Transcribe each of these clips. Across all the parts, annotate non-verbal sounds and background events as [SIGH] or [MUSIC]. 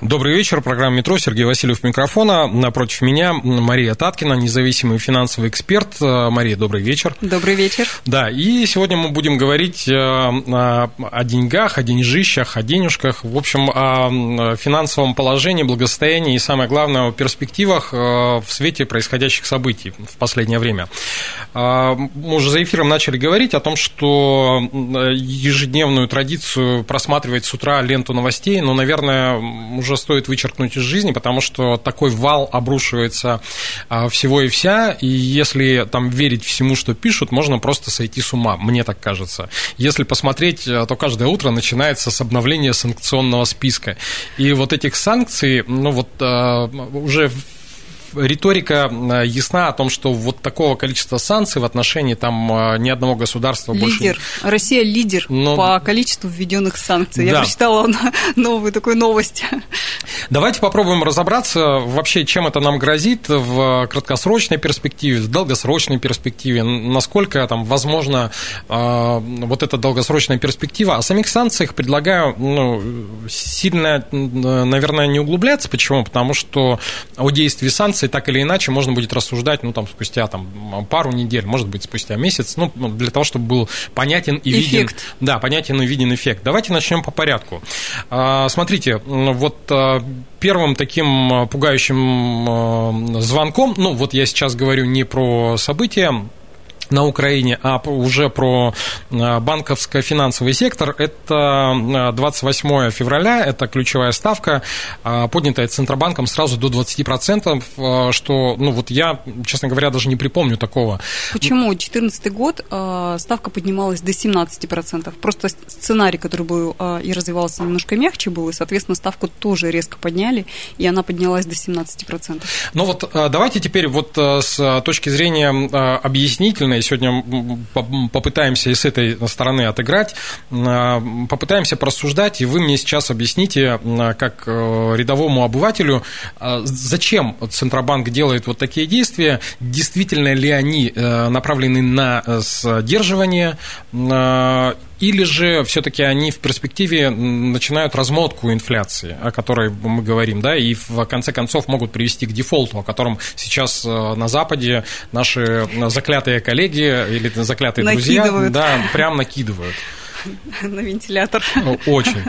Добрый вечер. Программа «Метро». Сергей Васильев микрофона. Напротив меня Мария Таткина, независимый финансовый эксперт. Э, Мария, добрый вечер. Добрый вечер. Да, и сегодня мы будем говорить э, о деньгах, о деньжищах, о денежках, в общем, о финансовом положении, благосостоянии и, самое главное, о перспективах э, в свете происходящих событий в последнее время. Мы уже за эфиром начали говорить о том, что ежедневную традицию просматривать с утра ленту новостей, но, наверное, уже уже стоит вычеркнуть из жизни, потому что такой вал обрушивается а, всего и вся, и если там верить всему, что пишут, можно просто сойти с ума, мне так кажется. Если посмотреть, э, то каждое утро начинается с обновления санкционного списка. И вот этих санкций, ну вот э, уже риторика э, ясна о том, что вот такого количества санкций в отношении там э, ни одного государства лидер. больше... Лидер. Россия лидер Но... по количеству введенных санкций. Да. Я прочитала новую такую новость. Давайте попробуем разобраться вообще, чем это нам грозит в краткосрочной перспективе, в долгосрочной перспективе, насколько там возможно э, вот эта долгосрочная перспектива. О самих санкциях предлагаю ну, сильно, наверное, не углубляться. Почему? Потому что о действии санкций ситуации так или иначе можно будет рассуждать, ну, там, спустя там, пару недель, может быть, спустя месяц, ну, для того, чтобы был понятен и эффект. виден... Да, понятен и виден эффект. Давайте начнем по порядку. А, смотрите, вот а, первым таким пугающим а, звонком, ну, вот я сейчас говорю не про события, на Украине, а уже про а, банковско-финансовый сектор, это 28 а, февраля, это ключевая ставка, а, поднятая Центробанком сразу до 20%, что, ну вот я, честно говоря, даже не припомню такого. Почему? 2014 год ставка поднималась до 17%. Просто сценарий, который был и развивался немножко мягче был, и, соответственно, ставку тоже резко подняли, и она поднялась до 17%. Ну вот давайте теперь вот с точки зрения объяснительной и сегодня попытаемся и с этой стороны отыграть, а, попытаемся просуждать, и вы мне сейчас объясните, а, как э, рядовому обывателю, а, зачем Центробанк делает вот такие действия, действительно ли они э, направлены на э, сдерживание или же все-таки они в перспективе начинают размотку инфляции, о которой мы говорим, да, и в конце концов могут привести к дефолту, о котором сейчас э, на Западе наши заклятые коллеги или заклятые накидывают. друзья да, прям накидывают. [LAUGHS] На вентилятор. Очень.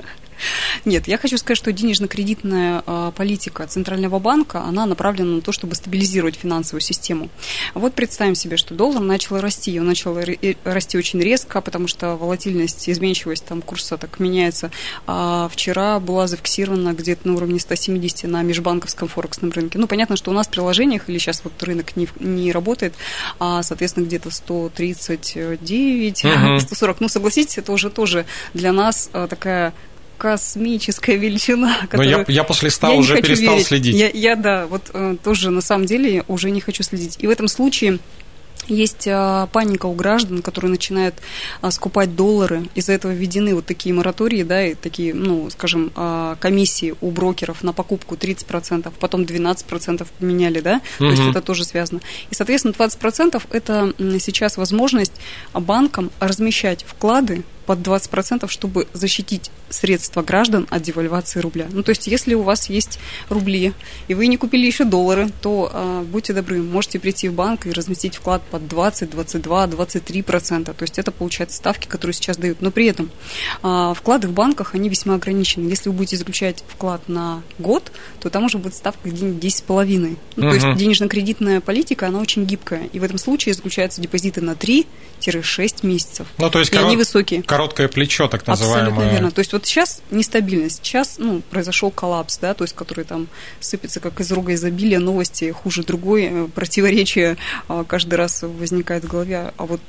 Нет, я хочу сказать, что денежно-кредитная а, политика Центрального банка, она направлена на то, чтобы стабилизировать финансовую систему. Вот представим себе, что доллар начал расти, он начал расти очень резко, потому что волатильность, изменчивость там курса так меняется. А вчера была зафиксирована где-то на уровне 170 на межбанковском форексном рынке. Ну, понятно, что у нас в приложениях, или сейчас вот рынок не, не работает, а, соответственно, где-то 139, угу. 140. Ну, согласитесь, это уже тоже для нас а, такая космическая величина. Но я, я после 100 я уже перестал верить. следить. Я, я, да, вот э, тоже на самом деле уже не хочу следить. И в этом случае есть а, паника у граждан, которые начинают а, скупать доллары. Из-за этого введены вот такие моратории, да, и такие, ну, скажем, комиссии у брокеров на покупку 30%, потом 12% поменяли, да, угу. то есть это тоже связано. И, соответственно, 20% это сейчас возможность банкам размещать вклады под 20%, чтобы защитить средства граждан от девальвации рубля. Ну, то есть, если у вас есть рубли, и вы не купили еще доллары, то э, будьте добры, можете прийти в банк и разместить вклад под 20, 22, 23%. То есть, это получается ставки, которые сейчас дают. Но при этом э, вклады в банках, они весьма ограничены. Если вы будете заключать вклад на год, то там уже будет ставка где-нибудь 10,5. Ну, uh-huh. То есть, денежно-кредитная политика, она очень гибкая. И в этом случае заключаются депозиты на 3-6 месяцев. Ну, то есть, и корот... они высокие короткое плечо, так называемое. Абсолютно верно. То есть вот сейчас нестабильность, сейчас ну, произошел коллапс, да, то есть который там сыпется как из рога изобилия, новости хуже другой, э, противоречие а, каждый раз возникает в голове, а вот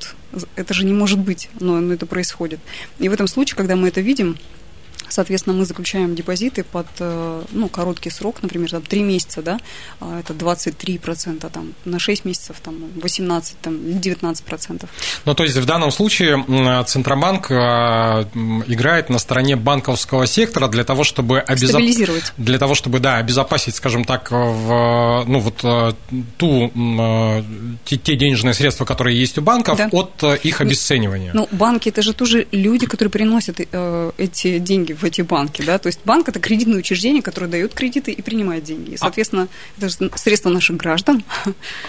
это же не может быть, но, но это происходит. И в этом случае, когда мы это видим, Соответственно, мы заключаем депозиты под э, ну, короткий срок, например, там, 3 месяца, да, а это 23%, там, на 6 месяцев там, 18, там, 19%. Ну, то есть в данном случае Центробанк э, играет на стороне банковского сектора для того, чтобы обезоп... для того, чтобы да, обезопасить, скажем так, в, ну, вот, э, ту, те, те денежные средства, которые есть у банков, да. от их обесценивания. Ну, банки это же тоже люди, которые приносят эти деньги в эти банки, да, то есть банк это кредитное учреждение, которое дает кредиты и принимает деньги. И, а соответственно, а... это же средства наших граждан.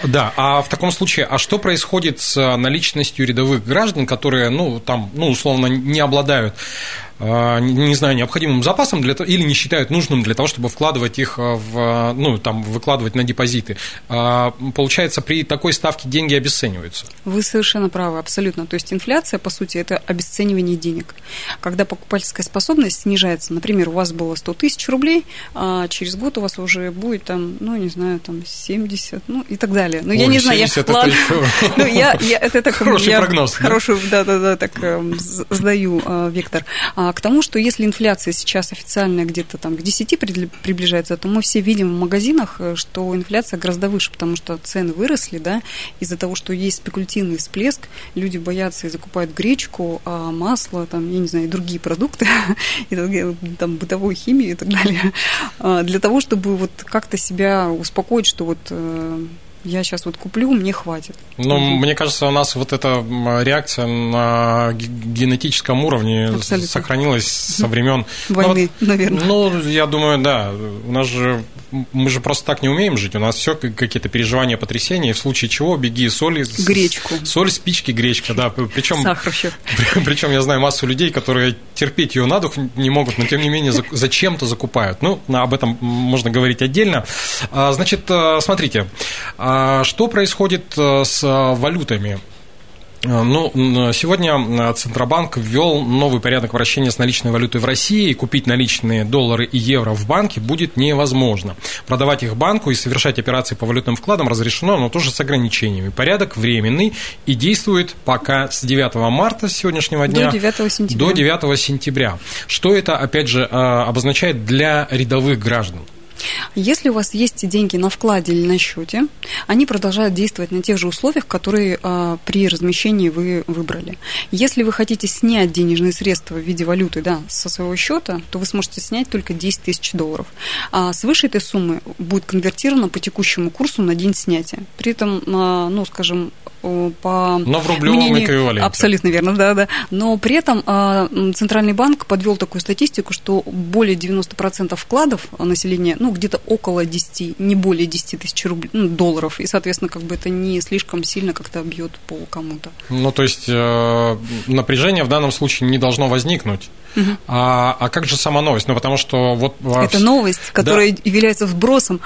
Да, а в таком случае, а что происходит с наличностью рядовых граждан, которые, ну, там, ну, условно, не обладают а, не знаю, необходимым запасом для или не считают нужным для того, чтобы вкладывать их в, ну, там, выкладывать на депозиты. А, получается, при такой ставке деньги обесцениваются. Вы совершенно правы, абсолютно. То есть инфляция, по сути, это обесценивание денег. Когда покупательская способность снижается, например, у вас было 100 тысяч рублей, а через год у вас уже будет там, ну, не знаю, там 70, ну, и так далее. Но Ой, я не знаю, я, это [LAUGHS] ладно, ну, я, я, это так, хороший я прогноз. Хороший, да-да-да, так эм, сдаю э, вектор. А, к тому, что если инфляция сейчас официальная где-то там к 10 приближается, то мы все видим в магазинах, э, что инфляция гораздо выше, потому что цены выросли, да, из-за того, что есть спекулятивный всплеск, люди боятся и закупают гречку, а масло, там, я не знаю, другие продукты, [LAUGHS] и, там, бытовую химию и так далее, а, для того, чтобы вот как-то себя успокоить, что вот э, я сейчас вот куплю, мне хватит. Ну, mm мне кажется, у нас вот эта реакция на генетическом уровне Абсолютно. сохранилась со времен [LAUGHS] войны, ну, наверное. Ну, я думаю, да. У нас же мы же просто так не умеем жить. У нас все какие-то переживания, потрясения. И в случае чего беги соль, гречку, соль, спички, гречка, да. Причем. Причем [LAUGHS] я знаю массу людей, которые терпеть ее на дух не могут, но тем не менее зачем-то закупают. Ну, об этом можно говорить отдельно. А, значит, э, смотрите, а, что происходит э, с валютами? Э, ну, сегодня Центробанк ввел новый порядок обращения с наличной валютой в России. И купить наличные доллары и евро в банке будет невозможно. Продавать их банку и совершать операции по валютным вкладам разрешено, но тоже с ограничениями. Порядок временный и действует пока с 9 марта сегодняшнего дня до 9 сентября. До 9 сентября. Что это, опять же, э, обозначает для рядовых граждан? Если у вас есть деньги на вкладе или на счете, они продолжают действовать на тех же условиях, которые а, при размещении вы выбрали. Если вы хотите снять денежные средства в виде валюты да, со своего счета, то вы сможете снять только 10 тысяч долларов. А свыше этой суммы будет конвертировано по текущему курсу на день снятия. При этом, а, ну, скажем, по Но в рублевом мнению, эквиваленте. Абсолютно верно, да, да. Но при этом а, Центральный банк подвел такую статистику, что более 90% вкладов населения, ну, где-то около 10, не более 10 тысяч рублей, ну, долларов, и, соответственно, как бы это не слишком сильно как-то бьет по кому-то. Ну, то есть э, напряжение в данном случае не должно возникнуть. Угу. А, а как же сама новость? Ну, потому что вот... Это новость, которая да. является вбросом.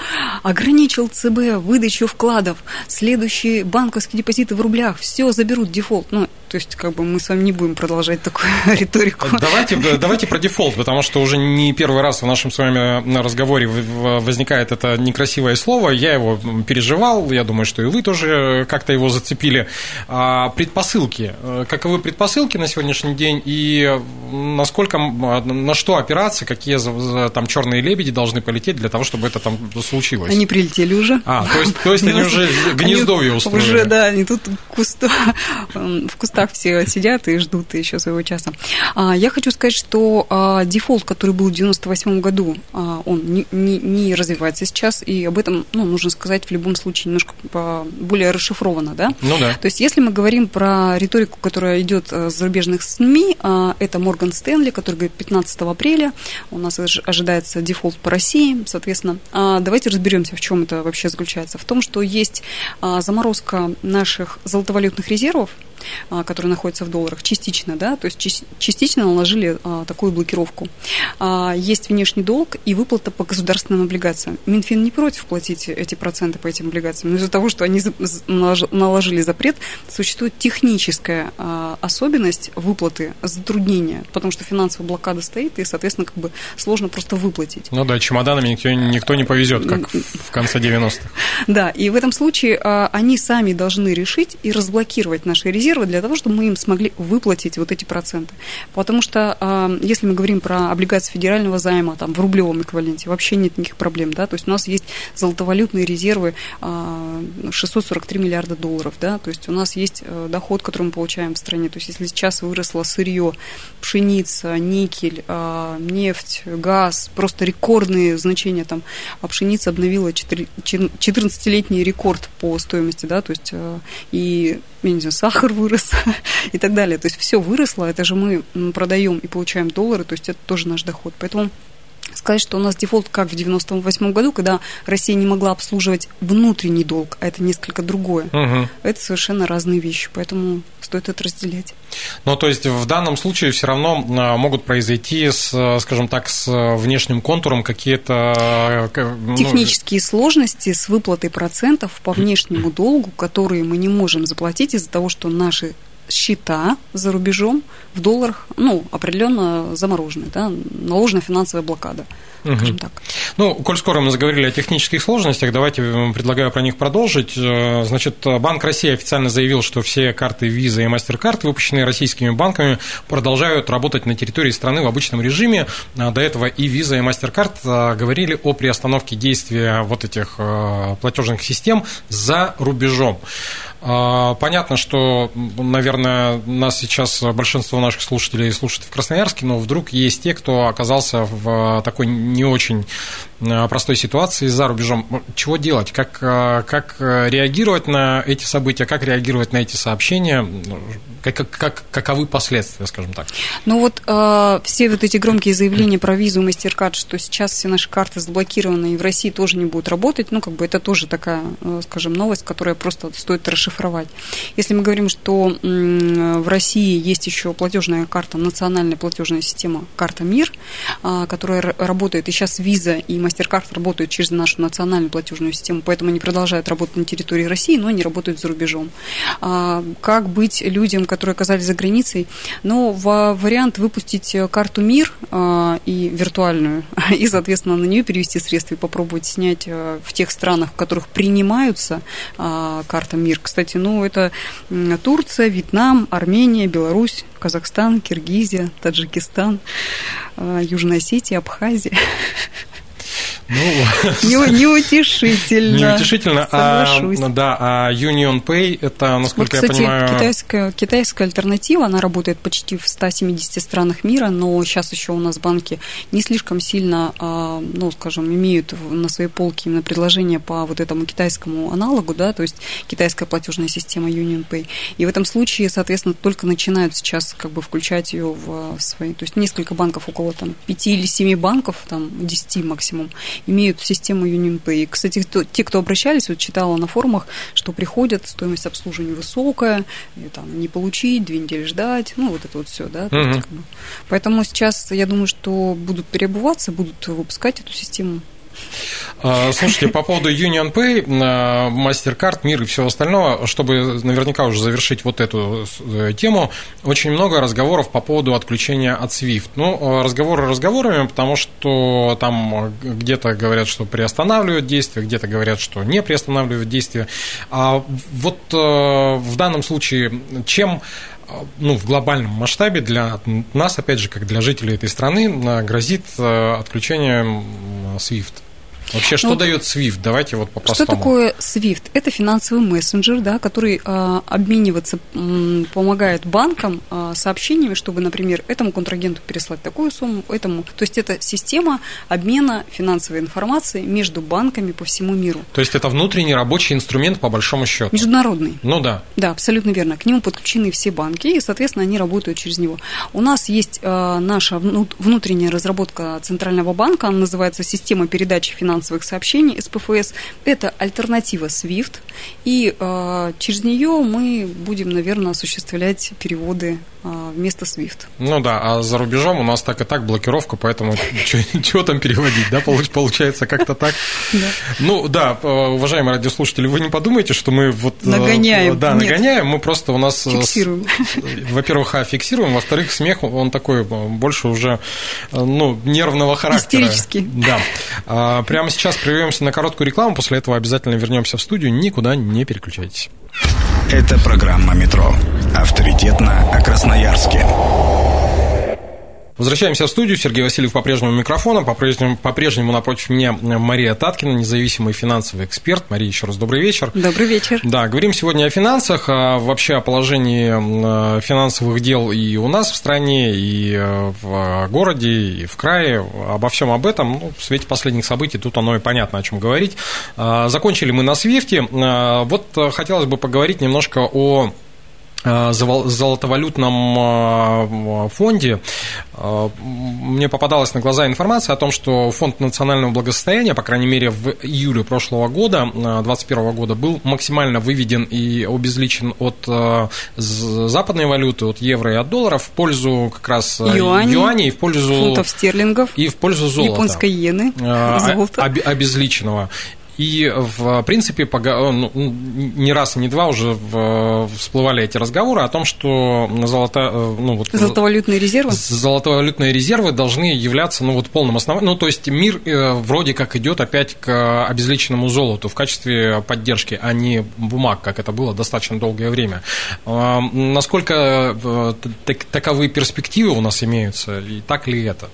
Ограничил ЦБ выдачу вкладов. Следующие банковские депозиты в рублях. Все заберут дефолт. Ну, то есть, как бы мы с вами не будем продолжать такую [LAUGHS] риторику. Давайте, давайте про дефолт, потому что уже не первый раз в нашем с вами разговоре возникает это некрасивое слово. Я его переживал, я думаю, что и вы тоже как-то его зацепили. А, предпосылки. Каковы предпосылки на сегодняшний день и насколько, на что опираться, какие там черные лебеди должны полететь для того, чтобы это там случилось? Они прилетели уже. А, то есть, то есть они уже гнездовье устроили. Уже, да, они тут [LAUGHS] в кустах кустах все сидят и ждут еще своего часа. А, я хочу сказать, что а, дефолт, который был в 98 году, а, он не, не, не развивается сейчас, и об этом ну, нужно сказать в любом случае немножко более расшифровано. Да? Ну да. То есть, если мы говорим про риторику, которая идет с зарубежных СМИ, это Морган Стэнли, который говорит 15 апреля, у нас ожидается дефолт по России, соответственно. Давайте разберемся, в чем это вообще заключается. В том, что есть заморозка наших золотовалютных резервов, а, которые находятся в долларах, частично, да, то есть частично наложили а, такую блокировку. А, есть внешний долг и выплата по государственным облигациям. Минфин не против платить эти проценты по этим облигациям, но из-за того, что они наложили запрет, существует техническая особенность выплаты, затруднения, потому что финансовая блокада стоит, и, соответственно, как бы сложно просто выплатить. Ну да, чемоданами никто, никто не повезет, как в конце 90-х. [LAUGHS] Да, и в этом случае они сами должны решить и разблокировать наши резервы, резервы для того, чтобы мы им смогли выплатить вот эти проценты. Потому что э, если мы говорим про облигации федерального займа там, в рублевом эквиваленте, вообще нет никаких проблем. Да? То есть у нас есть золотовалютные резервы 643 миллиарда долларов. Да? То есть у нас есть доход, который мы получаем в стране. То есть если сейчас выросло сырье, пшеница, никель, нефть, газ, просто рекордные значения там, а пшеница обновила 14-летний рекорд по стоимости, да, то есть э, и, я сахар вырос [LAUGHS] и так далее. То есть все выросло, это же мы продаем и получаем доллары, то есть это тоже наш доход. Поэтому сказать, что у нас дефолт как в 98 году, когда Россия не могла обслуживать внутренний долг, а это несколько другое. Угу. Это совершенно разные вещи, поэтому стоит это разделять. Ну, то есть в данном случае все равно а, могут произойти, с, скажем так, с внешним контуром какие-то... Ну... Технические сложности с выплатой процентов по внешнему долгу, которые мы не можем заплатить из-за того, что наши счета за рубежом в долларах, ну, определенно заморожены, да, наложена финансовая блокада, скажем угу. так. Ну, коль скоро мы заговорили о технических сложностях, давайте предлагаю про них продолжить. Э, значит, Банк России официально заявил, что все карты Visa и MasterCard, выпущенные российскими банками, продолжают работать на территории страны в обычном режиме. А до этого и Visa, и MasterCard э, говорили о приостановке действия вот этих э, платежных систем за рубежом. А, понятно, что, наверное, нас сейчас большинство наших слушателей слушает в Красноярске, но вдруг есть те, кто оказался в такой не очень а, простой ситуации за рубежом. Чего делать? Как, а, как реагировать на эти события? Как реагировать на эти сообщения? Как, как, каковы последствия, скажем так? Ну вот э, все вот эти громкие заявления про визу MasterCard, что сейчас все наши карты заблокированы и в России тоже не будут работать, ну как бы это тоже такая, скажем, новость, которая просто стоит расшифровать. Если мы говорим, что в России есть еще платежная карта, национальная платежная система карта МИР, которая работает, и сейчас Виза и MasterCard работают через нашу национальную платежную систему, поэтому они продолжают работать на территории России, но не работают за рубежом. А, как быть людям, которые оказались за границей? Ну, вариант выпустить карту МИР а, и виртуальную, [LAUGHS] и, соответственно, на нее перевести средства и попробовать снять в тех странах, в которых принимаются карта МИР. Кстати, ну, это Турция, Вьетнам, Армения, Беларусь, Казахстан, Киргизия, Таджикистан, э, Южная Осетия, Абхазия. [LAUGHS] Ну, [LAUGHS] не, неутешительно. Неутешительно. А, да, а Union Pay, это, насколько вот, кстати, я понимаю... Китайская, китайская альтернатива, она работает почти в 170 странах мира, но сейчас еще у нас банки не слишком сильно, а, ну, скажем, имеют на своей полке именно предложения по вот этому китайскому аналогу, да, то есть китайская платежная система Union Pay. И в этом случае, соответственно, только начинают сейчас как бы включать ее в свои... То есть несколько банков, около там 5 или 7 банков, там 10 максимум, имеют систему UnionPay. Кстати, кто, те, кто обращались, вот читала на форумах, что приходят, стоимость обслуживания высокая, и, там, не получить, две недели ждать, ну, вот это вот все, да. Uh-huh. Есть, как бы. Поэтому сейчас, я думаю, что будут переобуваться, будут выпускать эту систему слушайте, по поводу Union Pay, а, MasterCard, Мир и всего остального, чтобы наверняка уже завершить вот эту э, тему, очень много разговоров по поводу отключения от SWIFT. Ну, разговоры разговорами, потому что там где-то говорят, что приостанавливают действие, где-то говорят, что не приостанавливают действие. А вот э, в данном случае чем ну, в глобальном масштабе для нас, опять же, как для жителей этой страны, грозит э, отключение SWIFT? Вообще, что ну, дает SWIFT? Давайте вот по-простому. Что такое SWIFT? Это финансовый мессенджер, да, который а, обмениваться м, помогает банкам а, сообщениями, чтобы, например, этому контрагенту переслать такую сумму, этому. То есть это система обмена финансовой информацией между банками по всему миру. То есть это внутренний рабочий инструмент по большому счету. Международный. Ну да. Да, абсолютно верно. К нему подключены все банки, и, соответственно, они работают через него. У нас есть а, наша внутренняя разработка Центрального банка, она называется «Система передачи финансовой финансовых сообщений СПФС. Это альтернатива SWIFT, и э, через нее мы будем, наверное, осуществлять переводы вместо SWIFT. Ну да, а за рубежом у нас так и так блокировка, поэтому [LAUGHS] чего там переводить, да, получается как-то так. Ну да, э, уважаемые радиослушатели, вы не подумайте, что мы вот... Э, нагоняем. Да, нагоняем, мы просто у нас... Э, фиксируем. Во-первых, а, фиксируем, во-вторых, смех, он такой больше уже, ну, нервного характера. Истерический. Да. А, прямо прямо сейчас прервемся на короткую рекламу, после этого обязательно вернемся в студию. Никуда не переключайтесь. Это программа «Метро». Авторитетно о Красноярске. Возвращаемся в студию. Сергей Васильев по-прежнему микрофоном. По-прежнему, по-прежнему напротив меня Мария Таткина, независимый финансовый эксперт. Мария, еще раз добрый вечер. Добрый вечер. Да, говорим сегодня о финансах, а вообще о положении финансовых дел и у нас в стране, и э, в городе, и в крае. Обо всем об этом. Ну, в свете последних событий тут оно и понятно, о чем говорить. А, закончили мы на Свифте. А, вот э, хотелось бы поговорить немножко о Э, золотовалютном э, фонде э, мне попадалась на глаза информация о том, что фонд национального благосостояния, по крайней мере, в июле прошлого года, 2021 года, был максимально выведен и обезличен от западной валюты, от евро и от долларов в пользу как раз юаней, юаней в пользу фунтов стерлингов и в пользу золота. Японской иены, золота. Обезличенного. И, в принципе, ну, не раз и не два уже всплывали эти разговоры о том, что золото, э, ну, вот, золотовалютные резервы? Золотовалютные резервы должны являться ну, вот, полным основанием. Ну, то есть мир э, вроде как идет опять к обезличенному золоту в качестве поддержки, а не бумаг, как это было достаточно долгое время. А, насколько э, таковые перспективы у нас имеются, и так ли это?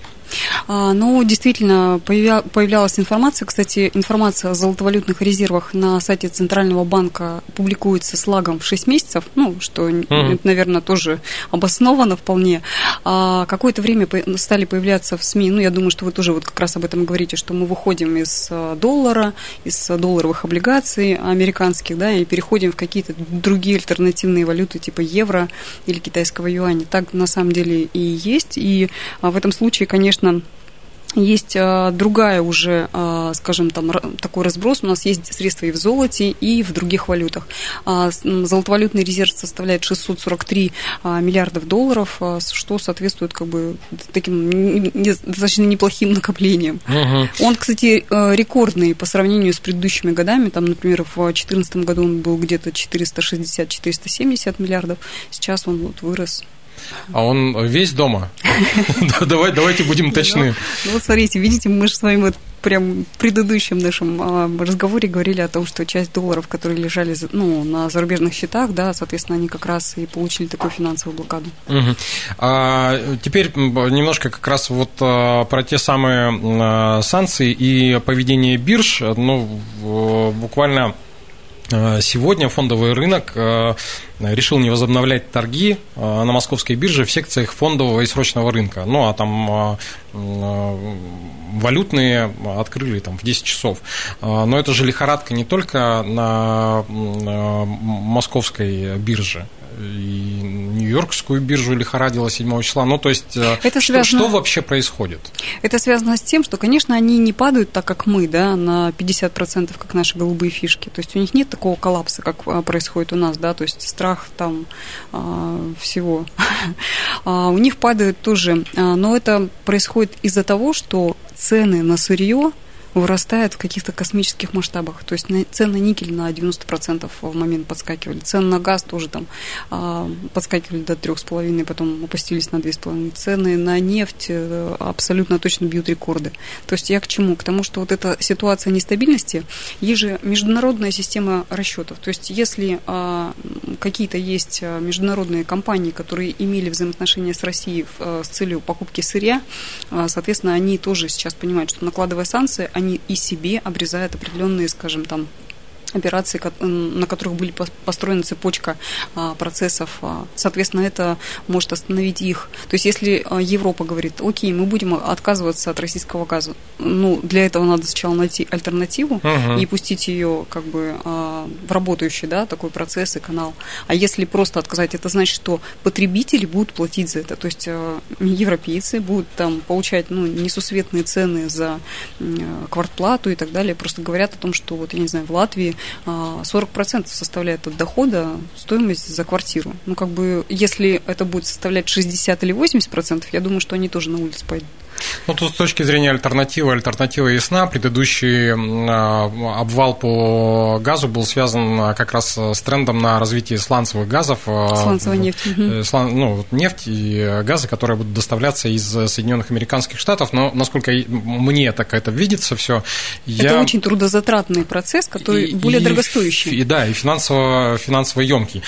А, ну, действительно, появлялась информация. Кстати, информация о золотовалютных резервах на сайте Центрального банка публикуется с лагом в 6 месяцев, ну, что, mm-hmm. наверное, тоже обосновано вполне. А какое-то время стали появляться в СМИ, ну, я думаю, что вы тоже вот как раз об этом говорите, что мы выходим из а, доллара, из долларовых облигаций американских, да, и переходим в какие-то другие альтернативные валюты, типа евро или китайского юаня. Так на самом деле и есть. И в этом случае, конечно, конечно, есть а, другая уже, а, скажем, там такой разброс. У нас есть средства и в золоте, и в других валютах. А, золотовалютный резерв составляет 643 миллиардов долларов, что соответствует как бы таким достаточно неплохим [LAUGHS] накоплениям. Угу. Он, кстати, рекордный по сравнению с предыдущими годами. Там, например, в 2014 году он был где-то 460-470 миллиардов. Сейчас он вот вырос а он весь дома? [LAUGHS] Давай, давайте будем точны. Ну, вот смотрите, видите, мы же с вами прям в предыдущем нашем а, разговоре говорили о том, что часть долларов, которые лежали ну, на зарубежных счетах, да, соответственно, они как раз и получили такую финансовую блокаду. Угу. А, теперь немножко как раз вот а, про те самые санкции и поведение бирж. Ну, буквально сегодня фондовый рынок решил не возобновлять торги э, на московской бирже в секциях фондового и срочного рынка. Ну, а там валютные открыли там в 10 часов. Но это же лихорадка не только на московской бирже и Нью-Йоркскую биржу лихорадило 7 числа. Ну, то есть, э, это что, связано... что вообще происходит? Это связано с тем, что, конечно, они не падают так, как мы, да, на 50%, как наши голубые фишки. То есть, у них нет такого коллапса, как происходит у нас, да, то есть, страх там а, всего. [LAUGHS] А, у них падают тоже, но это происходит из-за того, что цены на сырье вырастает в каких-то космических масштабах. То есть цены на никель на 90% в момент подскакивали. Цены на газ тоже там а, подскакивали до 3,5, потом опустились на 2,5. Цены на нефть э, абсолютно точно бьют рекорды. То есть я к чему? К тому, что вот эта ситуация нестабильности, есть же международная система расчетов. То есть если а, какие-то есть а, международные компании, которые имели взаимоотношения с Россией с целью покупки сырья, соответственно, они тоже сейчас понимают, что накладывая санкции, они они и себе обрезают определенные, скажем, там, операций, на которых были построена цепочка а, процессов. А, соответственно, это может остановить их. То есть, если а, Европа говорит, окей, мы будем отказываться от российского газа, ну, для этого надо сначала найти альтернативу угу. и пустить ее как бы в работающий, да, такой процесс и канал. А если просто отказать, это значит, что потребители будут платить за это. То есть, европейцы будут там получать, ну, несусветные цены за квартплату и так далее. Просто говорят о том, что вот, я не знаю, в Латвии 40% а, составляет от дохода стоимость за квартиру. Ну, как бы, если это будет составлять 60 или 80%, я думаю, что они тоже на улице пойдут. Ну, тут с точки зрения альтернативы, альтернатива ясна. Предыдущий а, обвал по газу был связан а, как раз с трендом на развитие сланцевых газов. А, Сланцевая нефть. Э, слан, ну, нефть и газы, которые будут доставляться из Соединенных Американских Штатов. Но, насколько мне так это видится все, это я... очень трудозатратный процесс, который и, более и, дорогостоящий. И, да, и финансово, финансово емкий.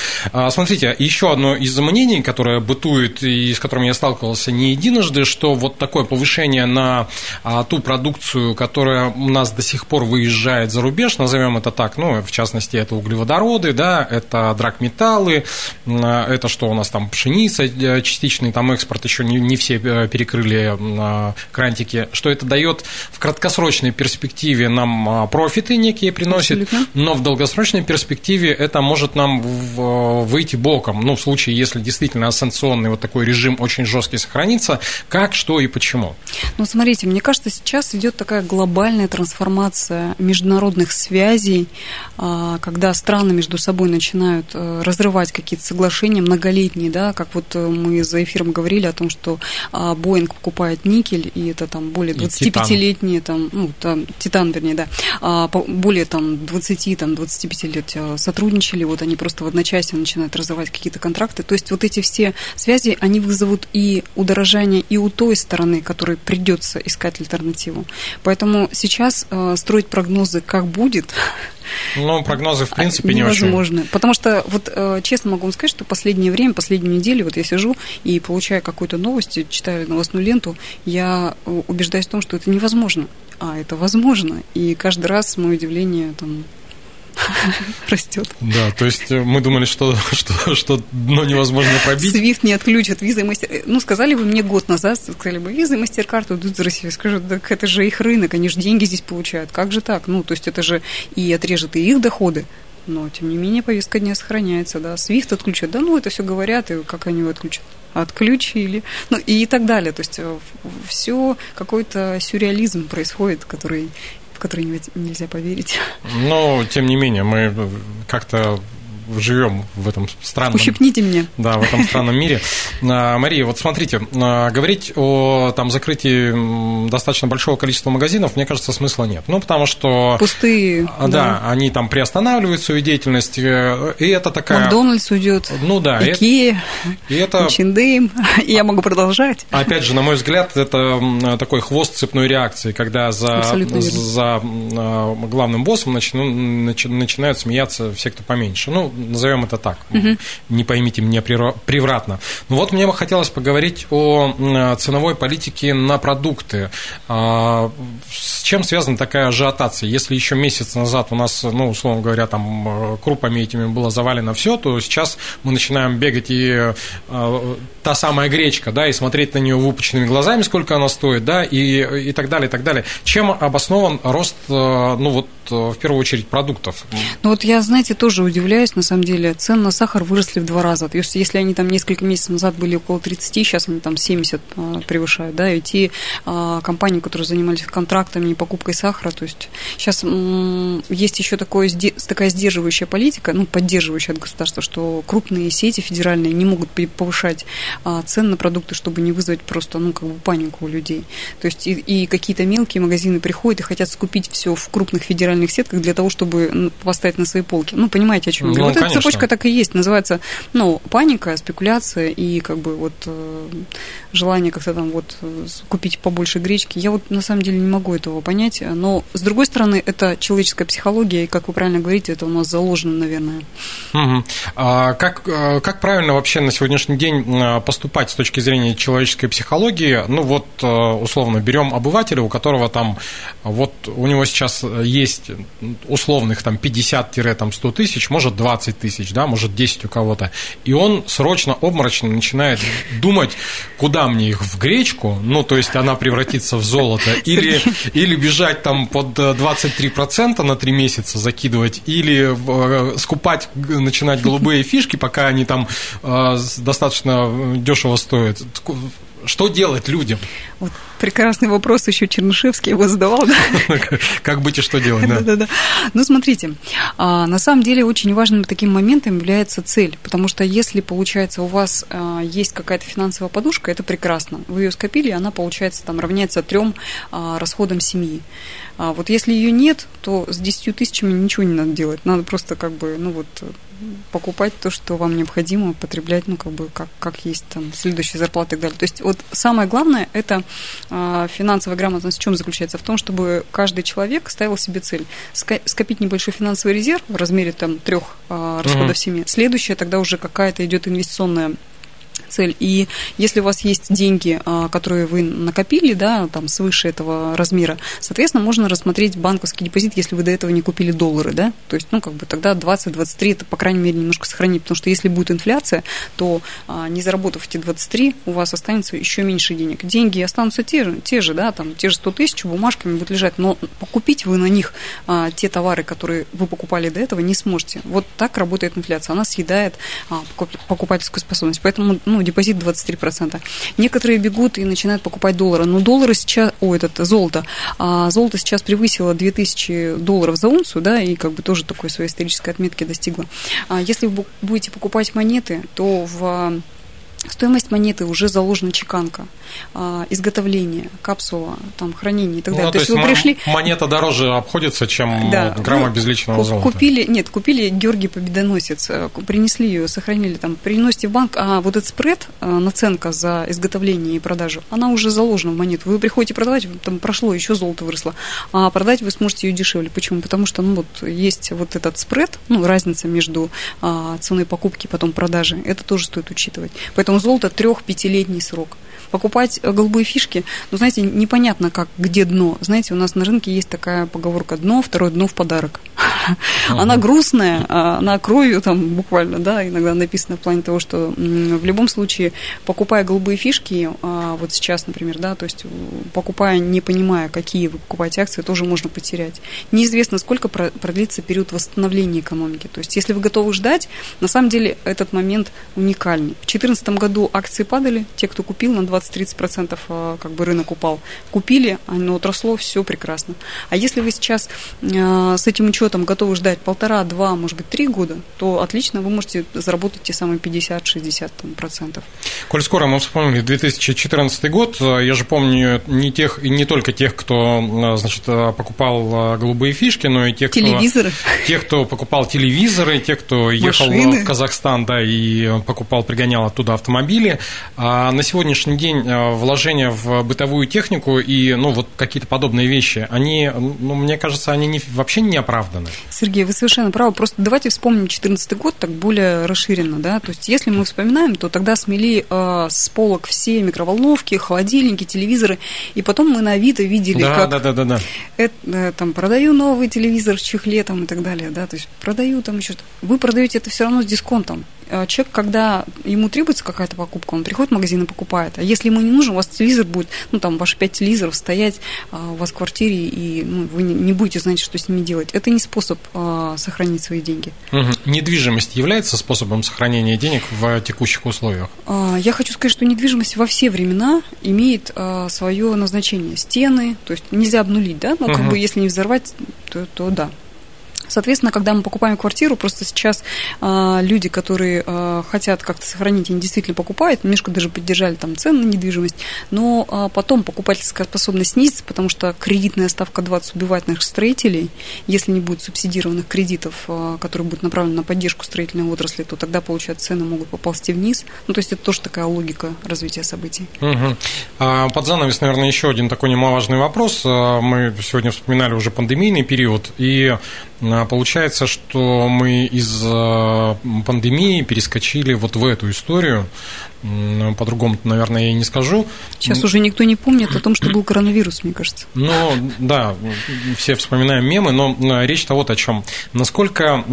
Смотрите, еще одно из мнений, которое бытует и с которым я сталкивался не единожды, что вот такое повышение на а, ту продукцию, которая у нас до сих пор выезжает за рубеж, назовем это так, ну, в частности, это углеводороды, да, это драгметаллы, это что у нас там пшеница, э, частичный там экспорт, еще не, не все э, перекрыли а, крантики, что это дает в краткосрочной перспективе нам а, профиты некие приносит, Абсолютно. но в долгосрочной перспективе это может нам выйти боком, ну, в случае, если действительно санкционный вот такой режим очень жесткий сохранится, как, что и почему? Ну, смотрите, мне кажется, сейчас идет такая глобальная трансформация международных связей, а, когда страны между собой начинают э, разрывать какие-то соглашения многолетние, да, как вот э, мы за эфиром говорили о том, что а, Боинг покупает никель, и это там более 25-летние, там, ну, там, титан, вернее, да, а, более там 20, там, 25 лет э, сотрудничали, вот они просто в одночасье начинают разрывать какие-то контракты. То есть вот эти все связи, они вызовут и удорожание и у той стороны, которой придется искать альтернативу. Поэтому сейчас э, строить прогнозы, как будет, ну, прогнозы, в принципе, невозможно. Не очень. Потому что, вот э, честно могу вам сказать, что последнее время, последнюю неделю, вот я сижу и получаю какую-то новость, читаю новостную ленту, я э, убеждаюсь в том, что это невозможно. А это возможно. И каждый раз мое удивление там [LAUGHS] растет. Да, то есть э, мы думали, что, [LAUGHS] что, что дно невозможно пробить. Свифт не отключат, визы мастер... Ну, сказали бы мне год назад, сказали бы, визы мастер-карты идут из России. Я скажу, так это же их рынок, они же деньги здесь получают. Как же так? Ну, то есть это же и отрежет и их доходы, но, тем не менее, повестка дня сохраняется, да. Свифт отключат, да, ну, это все говорят, и как они его отключат? Отключили. Ну, и так далее. То есть э, все какой-то сюрреализм происходит, который в который нельзя поверить. Но, тем не менее, мы как-то живем в этом странном... Ущипните меня. Да, в этом странном мире. А, Мария, вот смотрите, а, говорить о там, закрытии достаточно большого количества магазинов, мне кажется, смысла нет. Ну, потому что... Пустые. А, да, да. они там приостанавливают свою деятельность, э, и это такая... Макдональдс уйдет. Ну да. Икея, и это... Чиндым. [LAUGHS] Я могу продолжать. Опять же, на мой взгляд, это такой хвост цепной реакции, когда за, за главным боссом начинают смеяться все, кто поменьше. Ну, назовем это так, угу. не поймите меня превратно. Ну вот мне бы хотелось поговорить о ценовой политике на продукты. А, с чем связана такая ажиотация? Если еще месяц назад у нас, ну, условно говоря, там крупами этими было завалено все, то сейчас мы начинаем бегать и а, та самая гречка, да, и смотреть на нее выпученными глазами, сколько она стоит, да, и, и так далее, и так далее. Чем обоснован рост, ну, вот, в первую очередь, продуктов? Ну, вот я, знаете, тоже удивляюсь, на самом деле цены на сахар выросли в два раза. То есть, если они там несколько месяцев назад были около 30, сейчас они там 70 а, превышают, да, и те а, компании, которые занимались контрактами и покупкой сахара, то есть сейчас есть еще такое, такая сдерживающая политика, ну, поддерживающая от государства, что крупные сети федеральные не могут повышать а, цены на продукты, чтобы не вызвать просто, ну, как бы панику у людей. То есть, и, и какие-то мелкие магазины приходят и хотят скупить все в крупных федеральных сетках для того, чтобы поставить на свои полки. Ну, понимаете, о чем я говорю? Ну, вот эта цепочка так и есть, называется, ну, паника, спекуляция и как бы вот э, желание как-то там вот э, купить побольше гречки. Я вот на самом деле не могу этого понять, но с другой стороны, это человеческая психология, и, как вы правильно говорите, это у нас заложено, наверное. Угу. А как, э, как правильно вообще на сегодняшний день поступать с точки зрения человеческой психологии? Ну вот, условно, берем обывателя, у которого там, вот у него сейчас есть условных там 50-100 тысяч, может 20 тысяч, да, может 10 у кого-то, и он срочно, обморочно начинает думать, куда мне их в гречку, ну, то есть она превратится в золото, [LAUGHS] или, или бежать там под 23% на 3 месяца закидывать, или э, скупать, начинать голубые [LAUGHS] фишки, пока они там э, достаточно дешево стоят. Что делать людям? Вот прекрасный вопрос еще Чернышевский его задавал. Да? [LAUGHS] Как быть и что делать, да? Да, да, Ну, смотрите, а, на самом деле очень важным таким моментом является цель, потому что если, получается, у вас а, есть какая-то финансовая подушка, это прекрасно. Вы ее скопили, она, получается, там равняется трем а, расходам семьи. Вот если ее нет, то с 10 тысячами ничего не надо делать. Надо просто как бы, ну вот, покупать то, что вам необходимо, потреблять, ну, как бы, как, как есть там следующая зарплата и так далее. То есть вот самое главное – это финансовая грамотность в чем заключается? В том, чтобы каждый человек ставил себе цель скопить небольшой финансовый резерв в размере там трех э, расходов uh-huh. семьи. Следующее тогда уже какая-то идет инвестиционная цель. И если у вас есть деньги, а, которые вы накопили, да, там свыше этого размера, соответственно, можно рассмотреть банковский депозит, если вы до этого не купили доллары, да, то есть, ну, как бы тогда 20-23 это, по крайней мере, немножко сохранить, потому что если будет инфляция, то а, не заработав эти 23, у вас останется еще меньше денег. Деньги останутся те же, те же, да, там, те же 100 тысяч бумажками будут лежать, но покупить вы на них а, те товары, которые вы покупали до этого, не сможете. Вот так работает инфляция, она съедает покупательскую способность. Поэтому, ну, депозит 23%. Некоторые бегут и начинают покупать доллары. Но доллары сейчас, о, этот, золото, а золото сейчас превысило 2000 долларов за унцию, да, и как бы тоже такой своей исторической отметки достигло. А если вы будете покупать монеты, то в стоимость монеты уже заложена чеканка, а, изготовление, капсула, там, хранение и так ну, далее. То, то есть, есть вы пришли... монета дороже обходится, чем да. грамма ну, безличного золота. Купили, нет, купили Георгий Победоносец, э, принесли ее, сохранили там, приносите в банк, а вот этот спред, э, наценка за изготовление и продажу, она уже заложена в монету. Вы приходите продавать, там прошло, еще золото выросло, а продать вы сможете ее дешевле. Почему? Потому что, ну, вот есть вот этот спред, ну, разница между а, ценой покупки и потом продажи, это тоже стоит учитывать. Поэтому Поэтому золото трех-пятилетний срок. Покупать э, голубые фишки, ну, знаете, непонятно, как, где дно. Знаете, у нас на рынке есть такая поговорка «дно, второе дно в подарок». Она грустная, а она кровью там буквально, да, иногда написано в плане того, что в любом случае, покупая голубые фишки, а, вот сейчас, например, да, то есть покупая, не понимая, какие вы покупаете акции, тоже можно потерять. Неизвестно, сколько продлится период восстановления экономики. То есть, если вы готовы ждать, на самом деле этот момент уникальный. В 2014 году акции падали, те, кто купил, на 20-30% а, как бы рынок упал. Купили, оно отросло, все прекрасно. А если вы сейчас с этим учетом готовы ждать полтора-два, может быть, три года, то отлично вы можете заработать те самые 50-60%. Коль скоро мы вспомнили 2014 год, я же помню не тех и не только тех, кто значит, покупал голубые фишки, но и тех, телевизоры. кто, тех, кто покупал телевизоры, тех, кто ехал Машины. в Казахстан, да, и покупал, пригонял оттуда автомобили. А на сегодняшний день э, вложения в бытовую технику и ну, вот какие-то подобные вещи, они, ну, мне кажется, они не, вообще не оправданы. Сергей, вы совершенно правы. Просто давайте вспомним 2014 год так более расширенно. Да? То есть, если мы вспоминаем, то тогда смели э, с полок все микроволновки, холодильники, телевизоры, и потом мы на Авито видели, да, как да, да, да, да. Это, э, там, продаю новый телевизор в чехле там, и так далее. Да? То есть, продаю там еще что-то. Вы продаете это все равно с дисконтом. Э, человек, когда ему требуется какая-то покупка, он приходит в магазин и покупает. А если ему не нужен, у вас телевизор будет, ну, там, ваши пять телевизоров стоять а, у вас в квартире, и ну, вы не будете знать, что с ними делать. Это не способ а, сохранить свои деньги. Угу. Недвижимость является способом сохранения денег в текущих условиях? А, я хочу сказать, что недвижимость во все времена имеет а, свое назначение. Стены, то есть нельзя обнулить, да, но угу. как бы если не взорвать, то, то да. Соответственно, когда мы покупаем квартиру, просто сейчас э, люди, которые э, хотят как-то сохранить, они действительно покупают, немножко даже поддержали там цены на недвижимость, но э, потом покупательская способность снизится, потому что кредитная ставка 20 убивает наших строителей. Если не будет субсидированных кредитов, э, которые будут направлены на поддержку строительной отрасли, то тогда, получается, цены могут поползти вниз. Ну, то есть это тоже такая логика развития событий. Угу. Под занавес, наверное, еще один такой немаловажный вопрос. Мы сегодня вспоминали уже пандемийный период, и получается, что мы из э, пандемии перескочили вот в эту историю. По-другому, наверное, я и не скажу. Сейчас уже никто не помнит о том, что был коронавирус, мне кажется. Ну, да, все вспоминаем мемы, но речь-то вот о чем. Насколько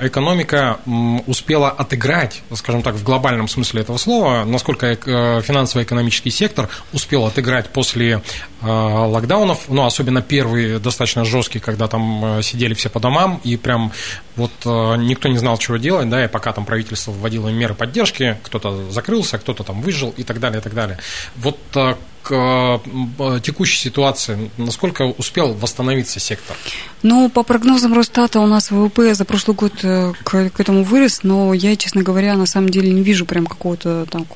экономика успела отыграть, скажем так, в глобальном смысле этого слова, насколько э, финансово-экономический сектор успел отыграть после э, локдаунов, ну, особенно первый достаточно жесткий, когда там сидели все по домам, и прям Вот э, никто не знал, чего делать, да, и пока там правительство вводило меры поддержки, кто-то закрылся, кто-то там выжил и так далее, и так далее. Вот э, к э, текущей ситуации, насколько успел восстановиться сектор? Ну, по прогнозам Росстата у нас ВВП за прошлый год к, к этому вырос, но я, честно говоря, на самом деле не вижу прям какого-то там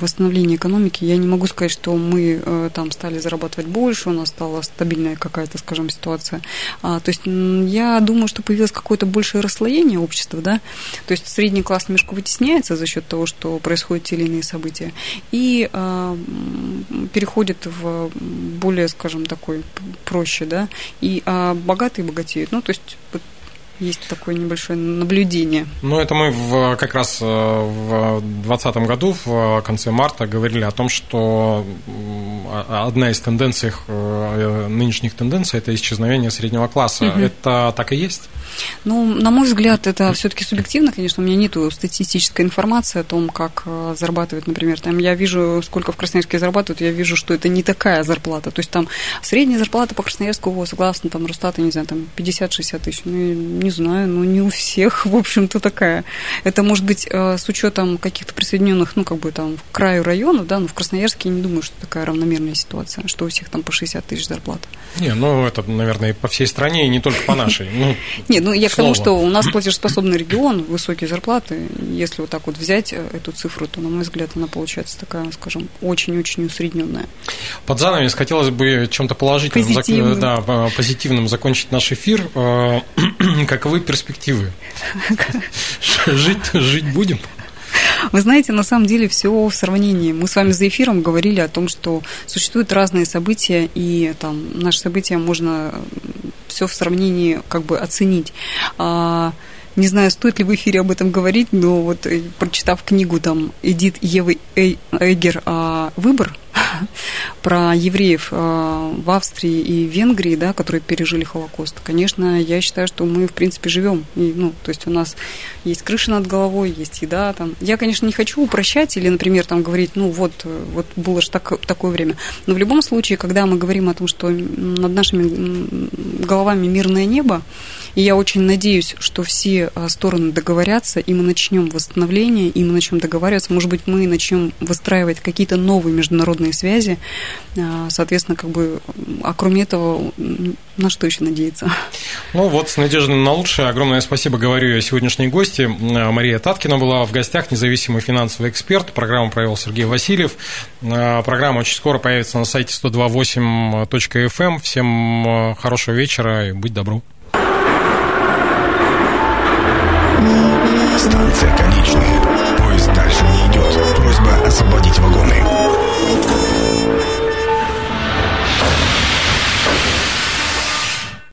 восстановления экономики. Я не могу сказать, что мы там стали зарабатывать больше, у нас стала стабильная какая-то, скажем, ситуация. А, то есть я думаю, что появилось какое-то большее расслоение общества, да, то есть средний класс немножко вытесняется за счет того, что происходят те или иные события, и а, переходит в более, скажем, такой проще, да, и а богатые богатеют. Ну, то есть есть такое небольшое наблюдение. Ну, это мы в, как раз э, в 2020 году, в конце марта, говорили о том, что одна из тенденций, э, нынешних тенденций, это исчезновение среднего класса. Угу. Это так и есть? Ну, на мой взгляд, это все-таки субъективно, конечно, у меня нет статистической информации о том, как э, зарабатывать, например, там я вижу, сколько в Красноярске зарабатывают, я вижу, что это не такая зарплата, то есть там средняя зарплата по Красноярску, согласно там Росстата, не знаю, там 50-60 тысяч, ну, не знаю, ну, не у всех, [LAUGHS] в общем-то, такая. Это может быть э, с учетом каких-то присоединенных, ну, как бы там, к краю районов, да, но в Красноярске я не думаю, что такая равномерная ситуация, что у всех там по 60 тысяч зарплата. Не, ну, это, наверное, по всей стране, и не только по нашей. Ну, [LAUGHS] Нет, ну я к тому, что у нас платежеспособный регион, высокие зарплаты. Если вот так вот взять э, эту цифру, то, на мой взгляд, она получается такая, скажем, очень-очень усредненная. Под занавес хотелось бы чем-то положительным, позитивным. да, позитивным закончить наш эфир. Э, [CLEARS THROAT] каковы перспективы? [LAUGHS] Жить, жить будем? Вы знаете, на самом деле все в сравнении. Мы с вами за эфиром говорили о том, что существуют разные события, и там наши события можно все в сравнении как бы оценить. А, не знаю, стоит ли в эфире об этом говорить, но вот э, прочитав книгу там Эдит Евы Эйгер «Выбор», [LAUGHS] про евреев э, в Австрии и Венгрии, да, которые пережили Холокост, конечно, я считаю, что мы, в принципе, живем. Ну, то есть у нас есть крыша над головой, есть еда. Там. Я, конечно, не хочу упрощать или, например, там говорить, ну вот, вот было же так, такое время. Но в любом случае, когда мы говорим о том, что над нашими головами мирное небо, и я очень надеюсь, что все э, стороны договорятся, и мы начнем восстановление, и мы начнем договариваться. Может быть, мы начнем выстраивать какие-то новые международные связи. А, соответственно, как бы, а кроме этого, на что еще надеяться? Ну вот, с надеждой на лучшее. Огромное спасибо, говорю я сегодняшней гости. Мария Таткина была в гостях, независимый финансовый эксперт. Программу провел Сергей Васильев. А, программа очень скоро появится на сайте 128.fm. Эм. Всем хорошего вечера и будь добру.